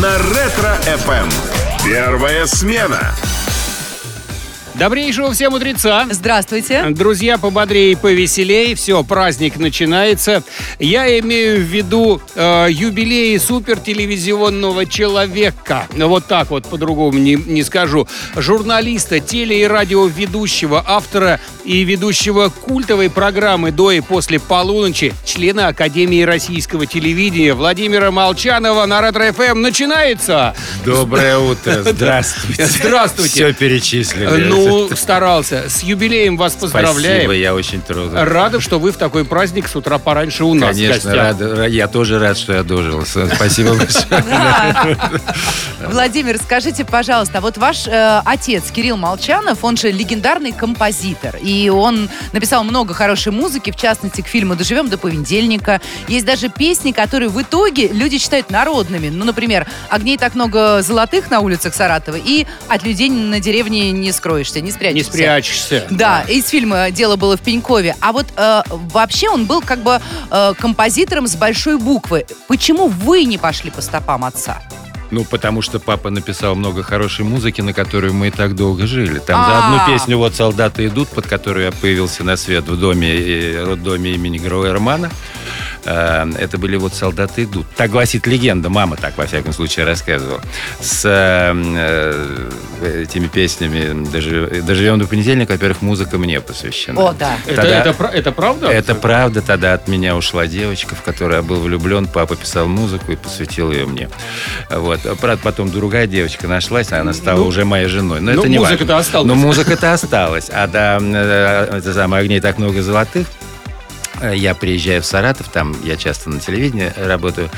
на Ретро-ФМ. Первая смена. Добрейшего всем утреца. Здравствуйте. Друзья, пободрее и повеселее. Все, праздник начинается. Я имею в виду э, юбилей супертелевизионного человека. Вот так вот, по-другому не, не скажу. Журналиста, теле- и радиоведущего, автора и ведущего культовой программы «До и после полуночи», члена Академии российского телевидения Владимира Молчанова на Ретро-ФМ начинается. Доброе утро. Здравствуйте. Здравствуйте. Все перечислили. Ну, старался. С юбилеем вас поздравляем. Спасибо, я очень трудно. Рада, что вы в такой праздник с утра пораньше у нас Конечно, гостях. рад, я тоже рад, что я дожил. Спасибо большое. Владимир, скажите, пожалуйста, вот ваш э, отец Кирилл Молчанов, он же легендарный композитор, и он написал много хорошей музыки, в частности, к фильму «Доживем до понедельника». Есть даже песни, которые в итоге люди считают народными. Ну, например, «Огней так много золотых на улицах Саратова» и «От людей на деревне не скроешься, не спрячешься». Не спрячешься. Да, из фильма «Дело было в Пенькове». А вот э, вообще он был как бы э, композитором с большой буквы. Почему вы не пошли по стопам отца? Ну, потому что папа написал много хорошей музыки, на которую мы и так долго жили. Там за А. одну песню вот «Солдаты идут», под которую я появился на свет в доме, э, роддоме имени Героя Романа. Э, Это были вот «Солдаты идут». Так гласит легенда, мама так, во всяком случае, рассказывала. С э, э, этими песнями «Дожи- «Доживем до понедельника», во-первых, музыка мне посвящена. О, да. Это, Тогда- это, пра- это правда? Это правда, тогда от меня ушла девочка, в которую я был влюблен. Папа писал музыку и посвятил ее мне. Вот. Правда, потом другая девочка нашлась, а она стала Ну, уже моей женой. Но ну, это не музыка-то осталась. Но музыка-то осталась. А да, это самое огней так много золотых. Э, Я приезжаю в Саратов, там я часто на телевидении работаю,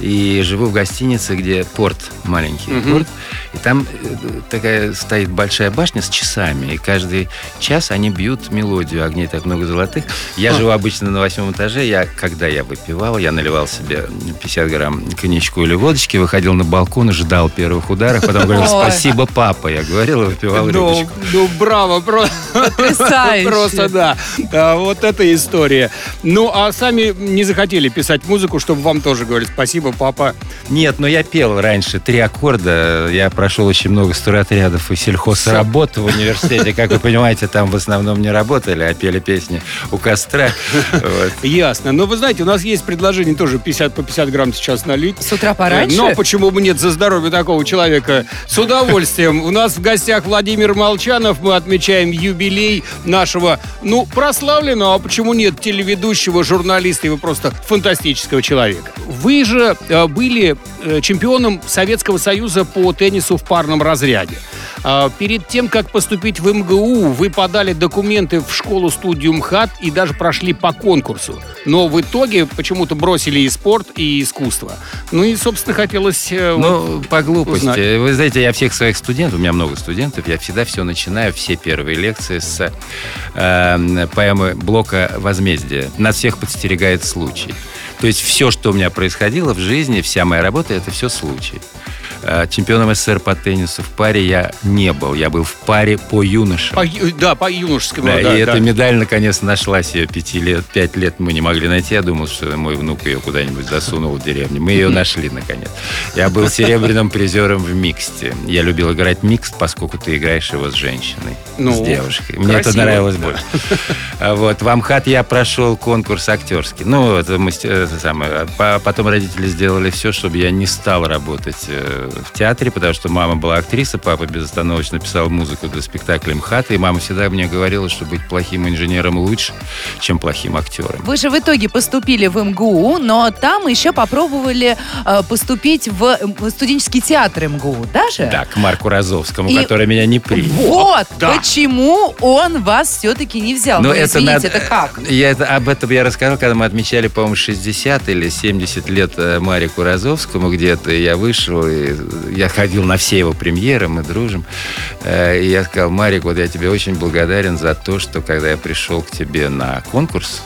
и живу в гостинице, где порт, маленький порт, и там э, такая стоит большая башня с часами, и каждый час они бьют мелодию «Огней так много золотых». Я живу обычно на восьмом этаже, я, когда я выпивал, я наливал себе 50 грамм коньячку или водочки, выходил на балкон ждал первых ударов, потом говорил. «Спасибо, папа», я говорил и выпивал Ну, рюмочку. ну, браво, про- Потрясающе. просто да. А, Вот эта история. Ну, а сами не захотели писать музыку, чтобы вам тоже говорили спасибо, папа. Нет, но я пел раньше три аккорда. Я прошел очень много стройотрядов и сельхозработ в университете. Как вы понимаете, там в основном не работали, а пели песни у костра. Вот. Ясно. Но вы знаете, у нас есть предложение тоже 50 по 50 грамм сейчас налить. С утра пораньше? Э, Но почему бы нет за здоровье такого человека? С удовольствием. У нас в гостях Владимир Молчанов. Мы отмечаем юбилей нашего, ну, прославленного, а почему нет, телеведущего, журналиста и вы просто фантастического человека. Вы же э, были э, чемпионом Советского Союза по теннису в парном разряде. А, Перед тем, как поступить в МГУ, вы подали документы в школу-студию МХАТ и даже прошли по конкурсу. Но в итоге почему-то бросили и спорт, и искусство. Ну и, собственно, хотелось... э, вот, Ну, по глупости. узнать. Вы знаете, я всех своих студентов, у меня много студентов, я всегда все начинаю, все первые лекции с э, поэмы Блока «Возмездие». Нас всех подстерегает случай. То есть все, что у меня происходило в жизни, вся моя работа, это все случай. Э, Чемпионом СССР по теннису в паре я не был. Я был в паре по юношам. по да, по юношескому. Да, да, и да. эта медаль наконец нашлась ее пяти лет, пять лет мы не могли найти. Я думал, что мой внук ее куда-нибудь засунул в деревню. Мы ее нашли наконец. Я был серебряным призером в миксте. Я любил играть микс, поскольку ты играешь его с женщиной, Ну, с девушкой. Мне это красиво, нравилось да. больше. А Вот в Амхат я прошел конкурс актерский. Ну, это, мастер- это самое. По- Потом родители сделали все, чтобы я не стал работать э, в театре, потому что мама была актриса, папа безостановочно писал музыку для спектакля МХАТ, и мама всегда мне говорила, что быть плохим инженером лучше, чем плохим актером. Вы же в итоге поступили в МГУ, но там еще попробовали э, поступить в, э, в студенческий театр МГУ, даже? Да, к Марку Розовскому, И- который меня не принял. Вот, да. почему он вас все-таки не взял. Но Ну, это извините, надо- это как? Я это, об этом я рассказал, когда мы отмечали, по-моему, 60 или 70 лет э, Марику Розовскому где-то. Я вышел, и я ходил на все его премьеры, мы дружим. Э, И я сказал, Марик, вот я тебе очень благодарен за то, что когда я пришел к тебе на конкурс,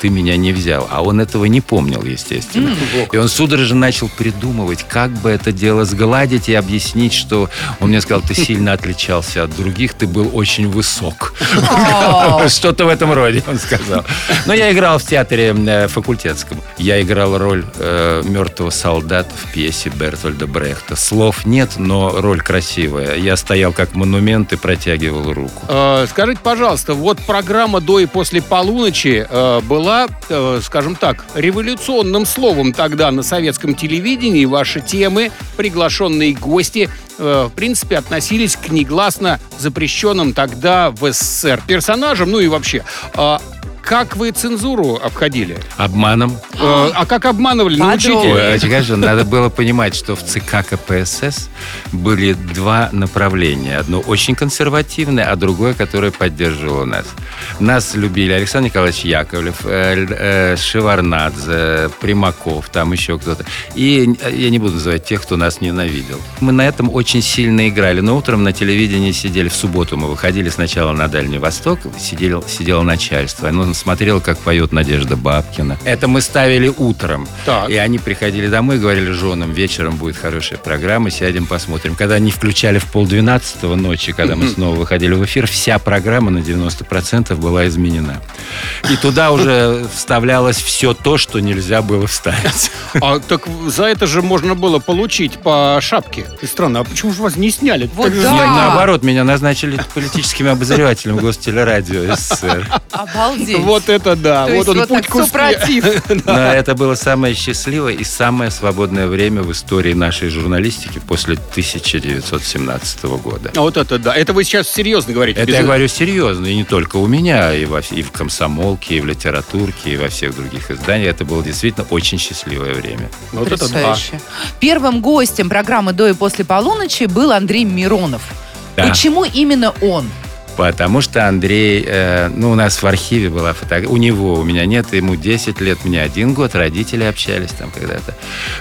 ты меня не взял. А он этого не помнил, естественно. И он судорожно начал придумывать, как бы это дело сгладить и объяснить, что он мне сказал, ты сильно отличался от других, ты был очень высок. Что-то в этом роде, он сказал. Но я играл в театре э, факультетском. Я играл роль э, мертвого солдата в пьесе Бертольда Брехта. Слов нет, но роль красивая. Я стоял как монумент и протягивал руку. Э, скажите, пожалуйста, вот программа до и после полуночи э, была, э, скажем так, революционным словом тогда на советском телевидении. Ваши темы, приглашенные гости, э, в принципе, относились к негласно запрещенным тогда в СССР персонажам, ну и вообще. А как вы цензуру обходили? Обманом. Э, а как обманывали? Научите. Конечно, надо было понимать, что в ЦК КПСС были два направления. Одно очень консервативное, а другое, которое поддерживало нас. Нас любили Александр Николаевич Яковлев, э, э, Шеварнадзе, Примаков, там еще кто-то. И я не буду называть тех, кто нас ненавидел. Мы на этом очень сильно играли. Но утром на телевидении сидели, в субботу мы выходили сначала на Дальний Восток, сидел, сидело начальство. Оно смотрело, как поет Надежда Бабкина. Это мы ставили утром. Так. И они приходили домой и говорили женам, вечером будет хорошая программа, сядем посмотрим. Когда они включали в полдвенадцатого ночи, когда мы снова выходили в эфир, вся программа на 90% была изменена. И туда уже вставлялось все то, что нельзя было вставить. А так за это же можно было получить по шапке. И странно, а почему же вас не сняли? Вот Так да. Нет, наоборот, меня назначили политическим обозревателем Гостелерадио СССР. Обалдеть. Вот это да. То вот он вот путь так к успеху. супротив. Но это было самое счастливое и самое свободное время в истории нашей журналистики после 1917 года. А Вот это да. Это вы сейчас серьезно говорите. Это без- я говорю серьезно, и не только у меня, и, во, и в комсомолке, и в литературке, и во всех других изданиях. Это было действительно очень счастливое время. Вот это да. Потрясающе. Первым гостем программы «До и после полуночи» был Андрей Миронов. Да. Почему именно он? Потому что Андрей, э, ну, у нас в архиве была фотография, у него, у меня нет, ему 10 лет, мне один год, родители общались там когда-то.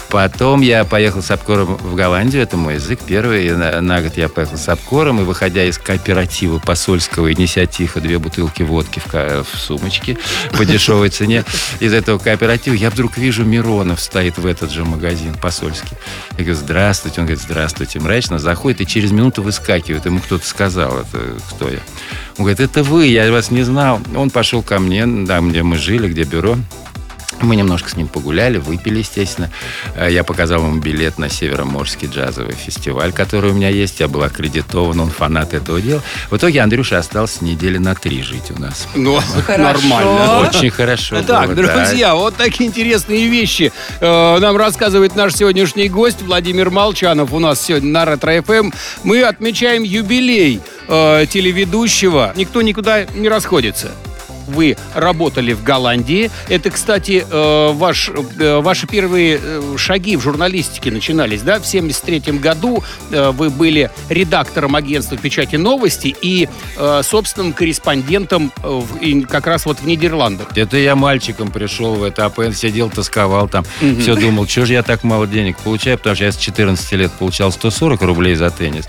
Потом я поехал с Апкором в Голландию, это мой язык первый, на, на год я поехал с Апкором, и выходя из кооператива посольского и неся тихо две бутылки водки в, в сумочке по дешевой цене, из этого кооператива я вдруг вижу Миронов стоит в этот же магазин посольский. Я говорю, здравствуйте. Он говорит, здравствуйте. Мрачно заходит и через минуту выскакивает. Ему кто-то сказал, это кто я. Он говорит, это вы, я вас не знал. Он пошел ко мне, да, где мы жили, где бюро. Мы немножко с ним погуляли, выпили, естественно. Э, Я показал ему билет на Североморский джазовый фестиваль, который у меня есть. Я был аккредитован, он фанат этого дела. В итоге Андрюша остался недели на три жить у нас. Ну, Хорошо. нормально. Очень хорошо Так, было, да. друзья, вот такие интересные вещи э, нам рассказывает наш сегодняшний гость Владимир Молчанов. У нас сегодня на Ретро ФМ. Мы отмечаем юбилей э, телеведущего. Никто никуда не расходится. Вы работали в Голландии. Это, кстати, э, ваш, э, ваши первые э, шаги в журналистике начинались, да? В 73 году вы были редактором агентства печати новости и собственным корреспондентом в- как раз вот в Нидерландах. Это я мальчиком пришел в это АПН, сидел, тосковал там. Все думал, что же я так мало денег получаю, потому что я с 14 лет получал 140 рублей за теннис.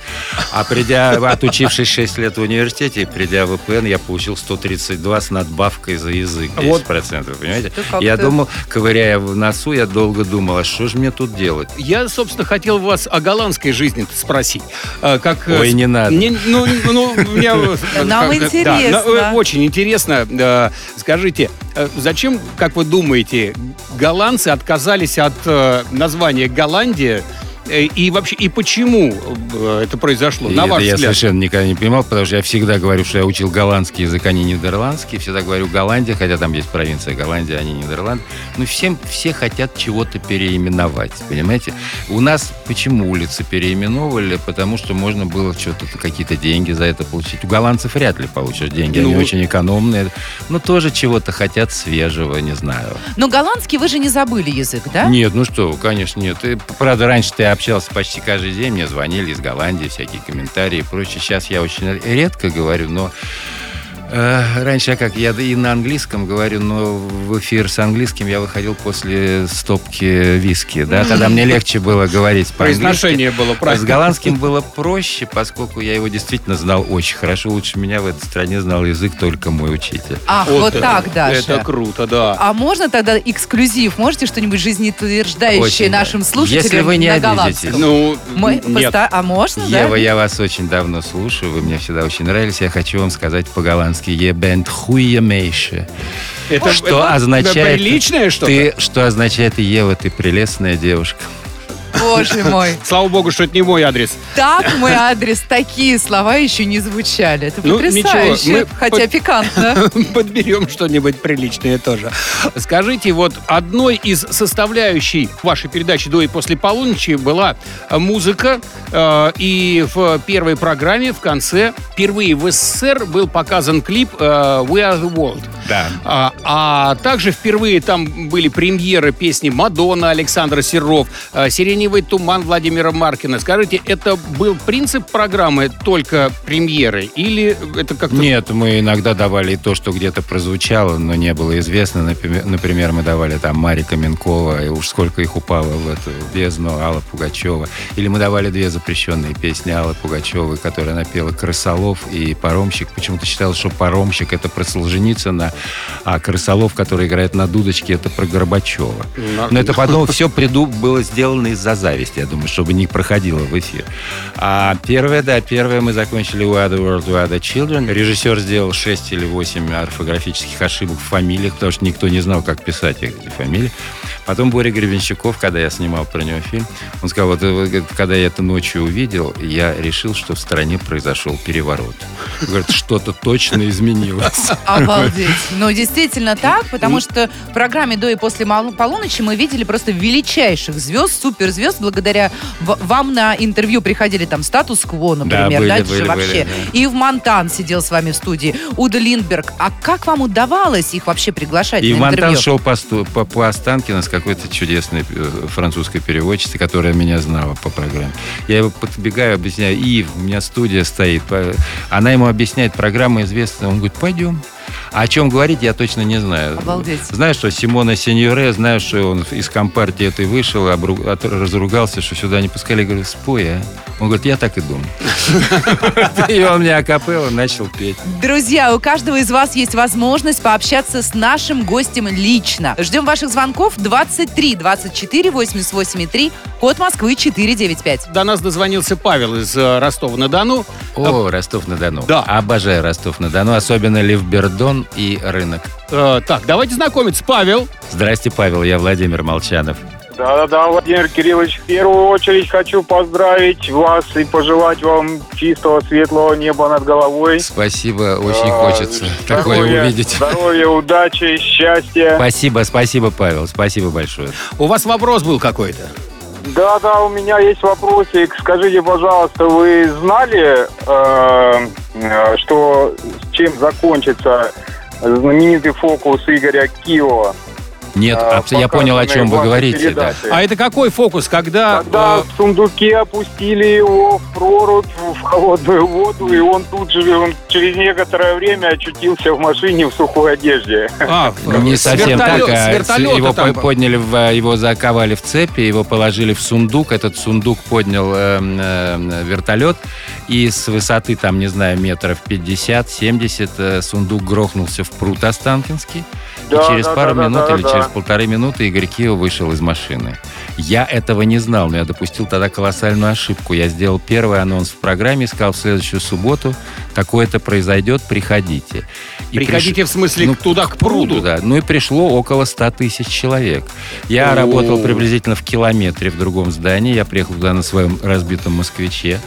А придя, отучившись 6 лет в университете, придя в АПН, я получил 132 с надбавкой за язык. 10%, Вот. понимаете? Ты как-то- Я думал, ковыряя в носу, я долго думал, а что же мне тут делать? Я, собственно, хотел вас о голландской жизни спросить. А, Как, э, Ой, не надо. Не- ну, ну, мне, э, Нам да, интересно. э, очень интересно. Э, Скажите, э, зачем, как вы думаете, голландцы отказались от э, названия Голландия? Э, И вообще, и почему э, это произошло, И на это ваш я взгляд? совершенно никогда не понимал, потому что я всегда говорю, что я учил голландский язык, а не нидерландский. Всегда говорю Голландия, хотя там есть провинция Голландия, а не Нидерланд. Ну, всем, все хотят чего-то переименовать, понимаете? У нас почему улицы переименовывали? Потому что можно было что-то, какие-то деньги за это получить. У голландцев вряд ли получишь деньги, они Ну. очень экономные. Но тоже чего-то хотят свежего, не знаю. Но голландский вы же не забыли язык, да? Нет, ну что, конечно, нет. И, правда, раньше ты общался почти каждый день, мне звонили из Голландии, всякие комментарии и прочее. Сейчас я очень редко говорю, но раньше я как, я и на английском говорю, но в эфир с английским я выходил после стопки виски, да, тогда мне легче было говорить по-английски. Произношение было С правильно. голландским было проще, поскольку я его действительно знал очень хорошо. Лучше меня в этой стране знал язык только мой учитель. Ах, вот, так даже. Это круто, да. А можно тогда эксклюзив? Можете что-нибудь жизнеутверждающее Очень. нашим слушателям Если вы не на обидитесь. голландском? Ну, Мы нет. поста- А можно, Ева, да? я вас очень давно слушаю, вы мне всегда очень нравились. Я хочу вам сказать по-голландски «Je bent goeie meisje». Это, что это означает... приличное что-то? Ты, что означает «Ева, ты прелестная девушка». Боже мой. Слава богу, что это не мой адрес. Так мой адрес, такие слова еще не звучали. Это Ну, потрясающе. ничего, Хотя под- пикантно. Подберем что-нибудь приличное тоже. Скажите, вот одной из составляющей вашей передачи «До и после полуночи» была музыка. э, И в первой программе в конце впервые в СССР был показан клип э, «We are the world». Да. А, а также впервые там были премьеры песни «Мадонна» Александра Серов, э, «Сиреневый туман» Владимира Маркина. Скажите, это был принцип программы только премьеры или это как-то... Нет, мы иногда давали то, что где-то прозвучало, но не было известно. Например, мы давали там Марика Минкова, и уж сколько их упало в эту бездну, Алла Пугачева. Или мы давали две запрещенные песни Аллы Пугачевой, которая напела «Крысолов» и «Паромщик». Почему-то считалось, что «Паромщик» — это про Солженицына, а «Крысолов», который играет на дудочке, это про Горбачева. Но это потом все приду было сделано из-за зависти, я думаю, чтобы не проходило в эфир. А первое, да, первое мы закончили We are the world, we the children. Режиссер сделал 6 или 8 орфографических ошибок в фамилиях, потому что никто не знал, как писать эти фамилии. Потом Боря Гребенщиков, когда я снимал про него фильм, он сказал, вот когда я это ночью увидел, я решил, что в стране произошел переворот. Говорит, что-то точно изменилось. Обалдеть. Ну, действительно так, потому что в программе «До и после полуночи» мы видели просто величайших звезд, суперзвезд. Благодаря вам на интервью приходили там «Статус-кво», например, были, да, же были, вообще. были, да. И в Монтан сидел с вами в студии. Уда Линдберг. А как вам удавалось их вообще приглашать И на Монтан интервью? шел по, по, по Останкино с какой-то чудесной э, французской переводчицей, которая меня знала по программе. Я его подбегаю, объясняю, Ив, у меня студия стоит. Она ему объясняет, программа известна. Он говорит, пойдем. А о чем говорить, я точно не знаю. Обалдеть. Знаю, что Симона Сеньоре, знаю, что он из компартии этой вышел, обру- от- разругался, что сюда не пускали. Я говорю, спой, а? Он говорит, я так и думал. И он мне акапелло начал петь. Друзья, у каждого из вас есть возможность пообщаться с нашим гостем лично. Ждем ваших звонков 23 24 88 3, код Москвы 495. До нас дозвонился Павел из э, Ростова-на-Дону. О, Ростов-на-Дону. Да. Обожаю Ростов-на-Дону, особенно Ливбердон и рынок. Э, так, давайте знакомиться. Павел. Здрасте, Павел, я Владимир Молчанов. Да-да-да, Владимир Кириллович, в первую очередь хочу поздравить вас и пожелать вам чистого, светлого неба над головой. Спасибо, очень А, хочется такое здоровья- увидеть. Здоровья, удачи, счастья. Спасибо, спасибо, Павел, спасибо большое. У вас вопрос был какой-то? Да-да, у меня есть вопросик. Скажите, пожалуйста, вы знали, э, э, что чем закончится знаменитый фокус Игоря Киева? Нет, А, я понял, о чем вы говорите. Да. передаче? А это какой фокус, когда... Когда э, в сундуке опустили его в прорубь, в холодную воду, и он тут же, он через некоторое время очутился в машине в сухой одежде. а, в- Не совсем так, с а вертолета его там- по- подняли, в, его заковали в цепи, его положили в сундук, этот сундук поднял эм, эм, вертолет, и с высоты, там, не знаю, метров 50-70 э, сундук грохнулся в пруд Останкинский, Да, и через да, пару да, минут да, или да. через полторы минуты Игорь Киев вышел из машины. Я этого не знал, но я допустил тогда колоссальную ошибку. Я сделал первый анонс в программе, сказал, в следующую субботу такое-то произойдет, приходите. И Приходите, в смысле, ну, туда, к пруду? да. Ну и пришло около 100 тысяч человек. Я О. работал приблизительно в километре в другом здании. Я приехал туда на своем разбитом москвиче.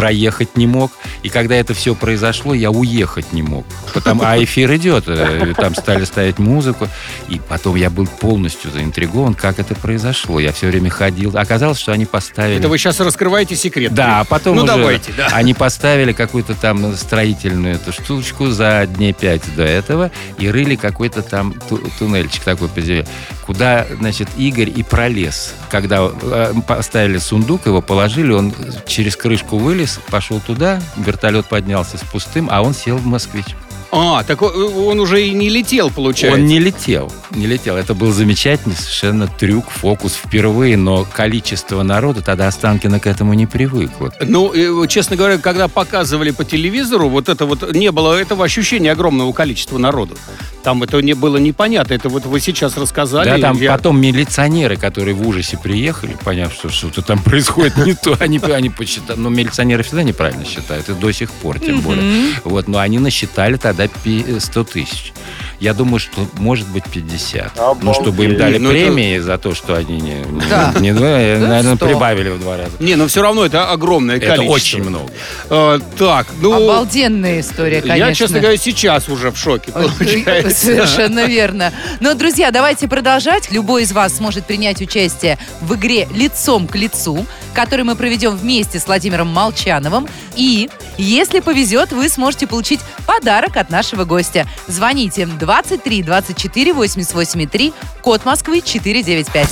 Проехать не мог. И когда это все произошло, я уехать не мог. Потому, а эфир идет. э, Там стали ставить музыку. И потом я был полностью заинтригован, как это произошло. Я все время ходил. Оказалось, что они поставили... Это вы сейчас раскрываете секрет. Да, а потом Ну, уже давайте, да. они поставили какую-то там строительную эту штучку за дней пять до этого и рыли какой-то там ту- туннельчик такой по земле, куда, значит, Игорь и пролез. Когда э, поставили сундук, его положили, он через крышку вылез, пошел туда, вертолет поднялся с пустым, а он сел в «Москвич». А, так он, он уже и не летел, получается. Он не летел, не летел. Это был замечательный совершенно трюк, фокус впервые, но количество народу, тогда Останкина к этому не привыкла. Ну, э, честно говоря, когда показывали по телевизору, вот это вот не было этого ощущения огромного количества народу. Там это не было непонятно. Это вот вы сейчас рассказали. Да, там я- потом милиционеры, которые в ужасе приехали, поняв, что что-то там происходит не то, они, они посчитали, но милиционеры всегда неправильно считают, и до сих пор, тем более. Вот, но они насчитали тогда пи- 100 тысяч. Я думаю, что может быть 50. Ну, чтобы им Обалдеть. дали Ну, это- премии за то, что они не, не, Да. не два, наверное, 100. прибавили в два раза. Не, но все равно это огромное Это количество. очень много. Э, так, ну... Обалденная история, конечно. Я, честно говоря, сейчас уже в шоке, получается. Совершенно верно. Но, друзья, давайте продолжать. Любой из вас сможет принять участие в игре «Лицом к лицу», которую мы проведем вместе с Владимиром Молчановым. И, если повезет, вы сможете получить подарок от нашего гостя. Звоните 23 24 88 3, код Москвы 495.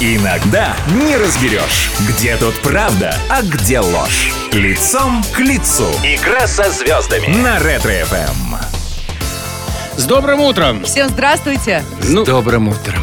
Иногда не разберешь, где тут правда, а где ложь. Лицом к лицу. Игра со звездами. На Ретро-ФМ. С добрым утром! Всем здравствуйте. Ну, С добрым утром.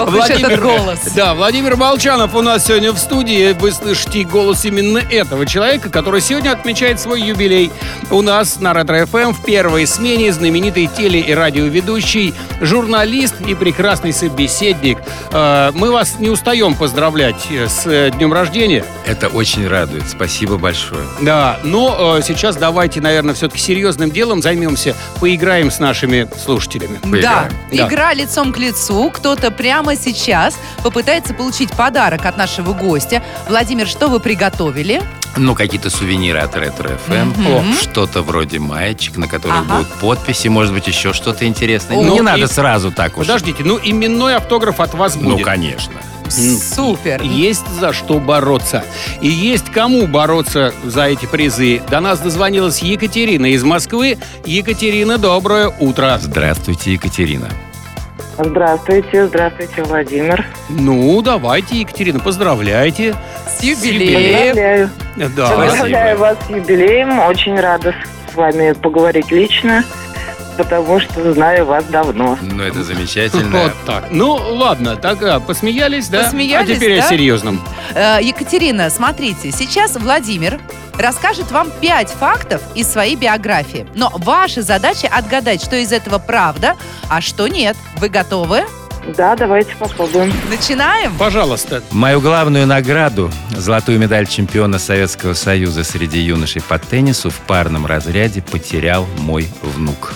Ох уж этот голос. Да, Владимир Молчанов у нас сегодня в студии. Вы слышите голос именно этого человека, который сегодня отмечает свой юбилей. У нас на Ретро-ФМ в первой смене знаменитый теле- и радиоведущий, журналист и прекрасный собеседник. Э, Мы вас не устаем поздравлять э, с э, днем рождения. Это очень радует. Спасибо большое. Да, но сейчас давайте, наверное, все-таки серьезным делом займемся, поиграем с нашими слушателями. Да. Да. игра лицом к лицу. Кто-то прямо сейчас попытается получить подарок от нашего гостя. Владимир, что вы приготовили? Ну, какие-то сувениры от Ретро ФМ. Мгм. Что-то вроде маечек, на которых Ага. будут подписи, может быть, еще что-то интересное. О, не ну, надо и- сразу так уж. Подождите, ну именной автограф от вас Ну, будет. конечно. Супер. Есть за что бороться. И есть кому бороться за эти призы. До нас дозвонилась Екатерина из Москвы. Екатерина, доброе утро. Здравствуйте, Екатерина. Здравствуйте, здравствуйте, Владимир. Ну, давайте, Екатерина, поздравляйте. С юбилеем. Поздравляю. Да. Поздравляю вас с юбилеем. Очень рада с вами поговорить лично, потому что знаю вас давно. Ну, это замечательно. Вот так. Ну, ладно, так а, посмеялись, да? Посмеялись, а теперь да? о серьезном. Э, Екатерина, смотрите, сейчас Владимир расскажет вам пять фактов из своей биографии. Но ваша задача отгадать, что из этого правда, а что нет. Вы готовы? Да, давайте попробуем. Начинаем? Пожалуйста. Мою главную награду, золотую медаль чемпиона Советского Союза среди юношей по теннису в парном разряде потерял мой внук.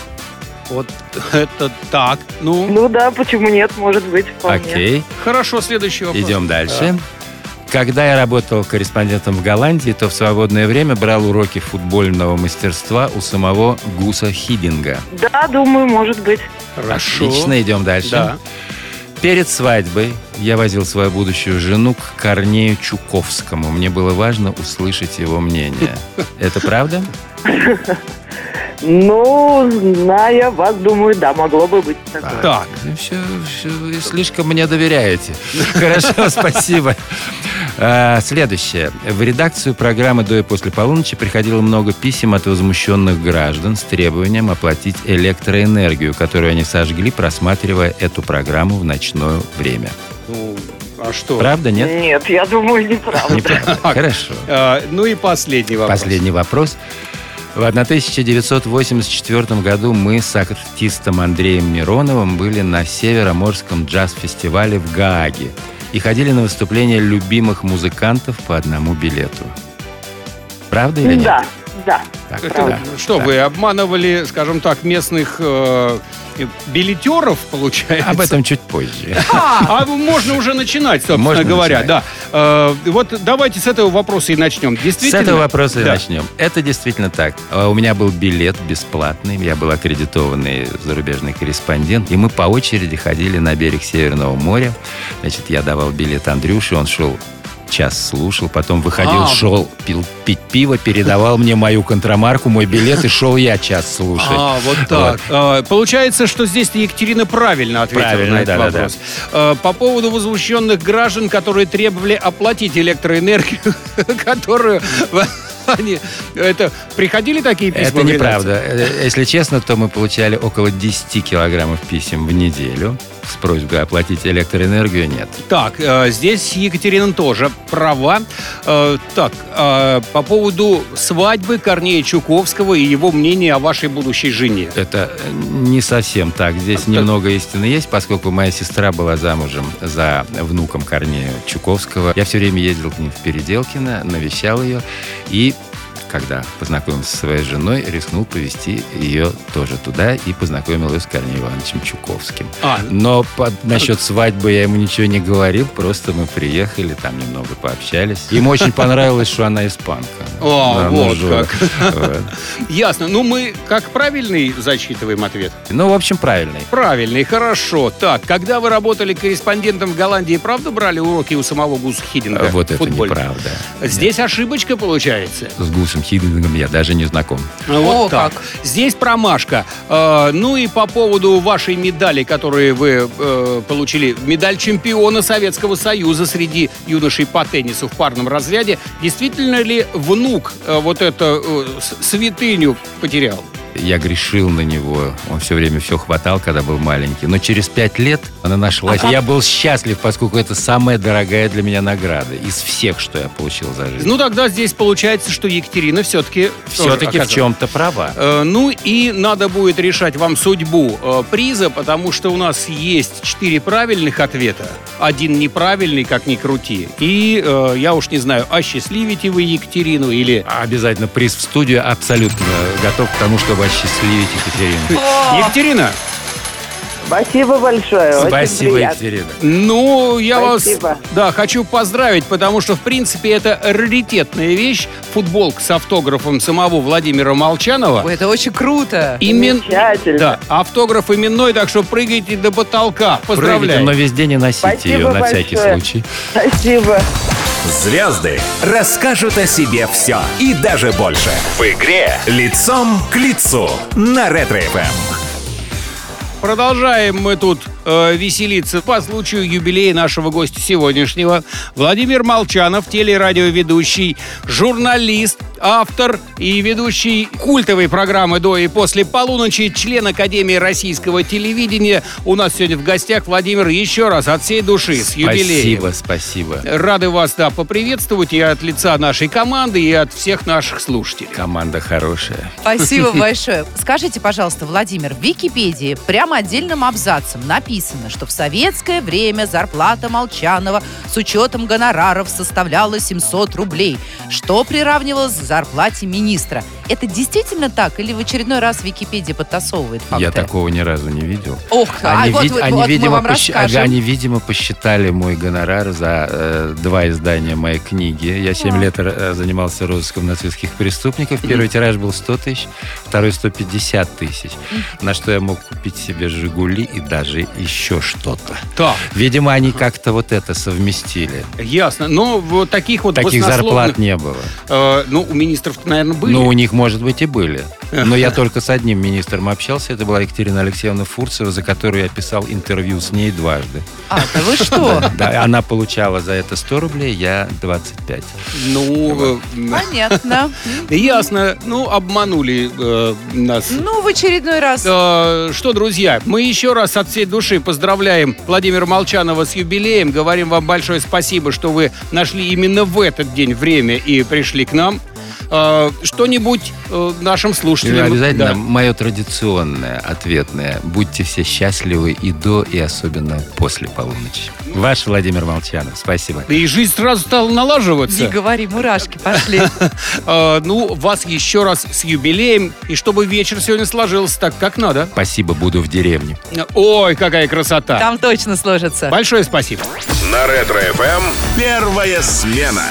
Вот это так. Ну, Ну да, почему нет, может быть, вполне. Окей, хорошо, следующий вопрос. идем дальше. Когда я работал корреспондентом в Голландии, то в свободное время брал уроки футбольного мастерства у самого Гуса Хидинга. Да, думаю, может быть. Хорошо. Отлично, идем дальше. Да. Перед свадьбой я возил свою будущую жену к Корнею Чуковскому. Мне было важно услышать его мнение. Это правда? Ну, зная вас, думаю, да, могло бы быть такое. Так. Ну, всё, вы слишком мне доверяете. Хорошо, спасибо. А, Следующее. В редакцию программы «До и после полуночи» приходило много писем от возмущенных граждан с требованием оплатить электроэнергию, которую они сожгли, просматривая эту программу в ночное время. Ну, а что? Правда, нет? Нет, я думаю, неправда. Неправда. Хорошо. А, ну и последний вопрос. Последний вопрос. В 1984 году мы с артистом Андреем Мироновым были на Североморском джаз-фестивале в Гааге и ходили на выступления любимых музыкантов по одному билету. Правда или нет? Да, да. Так, Это да. что, Так. вы обманывали, скажем так, местных э, билетеров, получается? Об этом чуть позже. А можно уже начинать, собственно Можно говоря, начинать. да. Э, вот давайте с этого вопроса и начнем. С Действительно? этого вопроса и Да. начнем. Это действительно так. А У меня был билет бесплатный, я был аккредитованный зарубежный корреспондент, и мы по очереди ходили на берег Северного моря. Значит, я давал билет Андрюше, он шел час слушал, потом выходил, А. шел пил, пить пиво, передавал мне мою контрамарку, мой билет, и шел я час слушать. А, вот так. Э, Получается, что здесь Екатерина правильно ответила Правильно, на этот да-да-да. вопрос. Э, По поводу возмущенных граждан, которые требовали оплатить электроэнергию, которую Они, это, приходили такие письма? Это неправда. Э, Если честно, то мы получали около 10 килограммов писем в неделю с просьбой оплатить электроэнергию. Нет. Так, э, здесь Екатерина тоже права. Э, так, э, по поводу свадьбы Корнея Чуковского и его мнения о вашей будущей жене. Это не совсем так. Здесь немного истины есть, поскольку моя сестра была замужем за внуком Корнея Чуковского. Я все время ездил к ним в Переделкино, навещал ее и когда познакомился со своей женой, рискнул повезти ее тоже туда и познакомил ее с Корнеем Ивановичем Чуковским. А, Но по- насчет свадьбы я ему ничего не говорил, просто мы приехали, там немного пообщались. Ему очень понравилось, что она испанка. О, вот как. Ясно. Ну, мы как правильный зачитываем ответ? Ну, в общем, правильный. Правильный, хорошо. Так, когда вы работали корреспондентом в Голландии, правда брали уроки у самого Гуса Хидинга? Вот это неправда. Здесь ошибочка получается. С Гусом Хидингом я даже не знаком. Вот О, так. как. Здесь промашка. Э, ну и по поводу вашей медали, которую вы э, получили, медаль чемпиона Советского Союза среди юношей по теннису в парном разряде, действительно ли внук э, вот эту э, святыню потерял? Я грешил на него. Он все время все хватал, когда был маленький. Но через пять лет она нашлась. Я был счастлив, поскольку это самая дорогая для меня награда из всех, что я получил за жизнь. Ну тогда здесь получается, что Екатерина все-таки Все-таки в чем-то права. Э, Ну и надо будет решать вам судьбу э, приза, потому что у нас есть четыре правильных ответа, один неправильный, как ни крути. И э, я уж не знаю, осчастливите вы Екатерину или... Обязательно приз в студию абсолютно готов к тому, чтобы осчастливить Екатерину. Екатерина, Спасибо большое. очень Спасибо, приятно. Екатерина. ну я Спасибо. вас, да, хочу поздравить, потому что в принципе это раритетная вещь, футболка с автографом самого Владимира Молчанова. Ой, это очень круто. Имен... Замечательно. Да, автограф именной, так что прыгайте до потолка. Прыгайте, Поздравляю. но везде не носите Спасибо ее на всякий большое. случай. Спасибо. Звезды расскажут о себе все и даже больше. В игре «Лицом к лицу» на Ретро-ФМ. Продолжаем мы тут э, веселиться по случаю юбилея нашего гостя сегодняшнего. Владимир Молчанов, телерадиоведущий, журналист, автор и ведущий культовой программы «До и после полуночи», член Академии российского телевидения. У нас сегодня в гостях Владимир еще раз от всей души с юбилеем. Спасибо, спасибо. Рады вас, да, поприветствовать и от лица нашей команды, и от всех наших слушателей. Команда хорошая. Спасибо большое. Скажите, пожалуйста, Владимир, в Википедии прямо отдельным абзацем написано, что в советское время зарплата Молчанова с учетом гонораров составляла 700 рублей, что приравнивалось к зарплате министра. Это действительно так? Или в очередной раз Википедия подтасовывает факты? Я такого ни разу не видел. Ох, а Они, вот, вид- вот- они, вот мы видимо, вам посч- расскажем. они, видимо, посчитали мой гонорар за э, два издания моей книги. Я 7 лет э, занимался розыском нацистских преступников. Первый тираж был 100 тысяч, второй 150 тысяч. На что я мог купить себе «Жигули» и даже еще что-то. Так, Видимо, они как-то вот это совместили. ясно. Но вот таких вот Таких зарплат не было. Э, ну, у министров, наверное, были. Ну, у них, может быть, и были. Но я только с одним министром общался. Это была Екатерина Алексеевна Фурцева, за которую я писал интервью с ней дважды. А, да вы что? Да, она получала за это 100 рублей, я 25. Ну, э, Понятно. ясно. Ну, обманули э, нас. Ну, в очередной раз. Э, Что, друзья, мы еще раз от всей души поздравляем Владимира Молчанова с юбилеем. Говорим вам большое спасибо, что вы нашли именно в этот день время и пришли к нам. Э, Что-нибудь э, нашим И слушателям... обязательно Да. мое традиционное ответное. Будьте все счастливы и до, и особенно после полуночи. Ваш Владимир Молчанов. Спасибо. И жизнь сразу стала налаживаться. Не говори, мурашки пошли. Э, Ну, вас еще раз с юбилеем. И чтобы вечер сегодня сложился так, как надо. Спасибо, буду в деревне. Ой, какая красота. Там точно сложится. Большое спасибо. На Ретро-ФМ первая смена.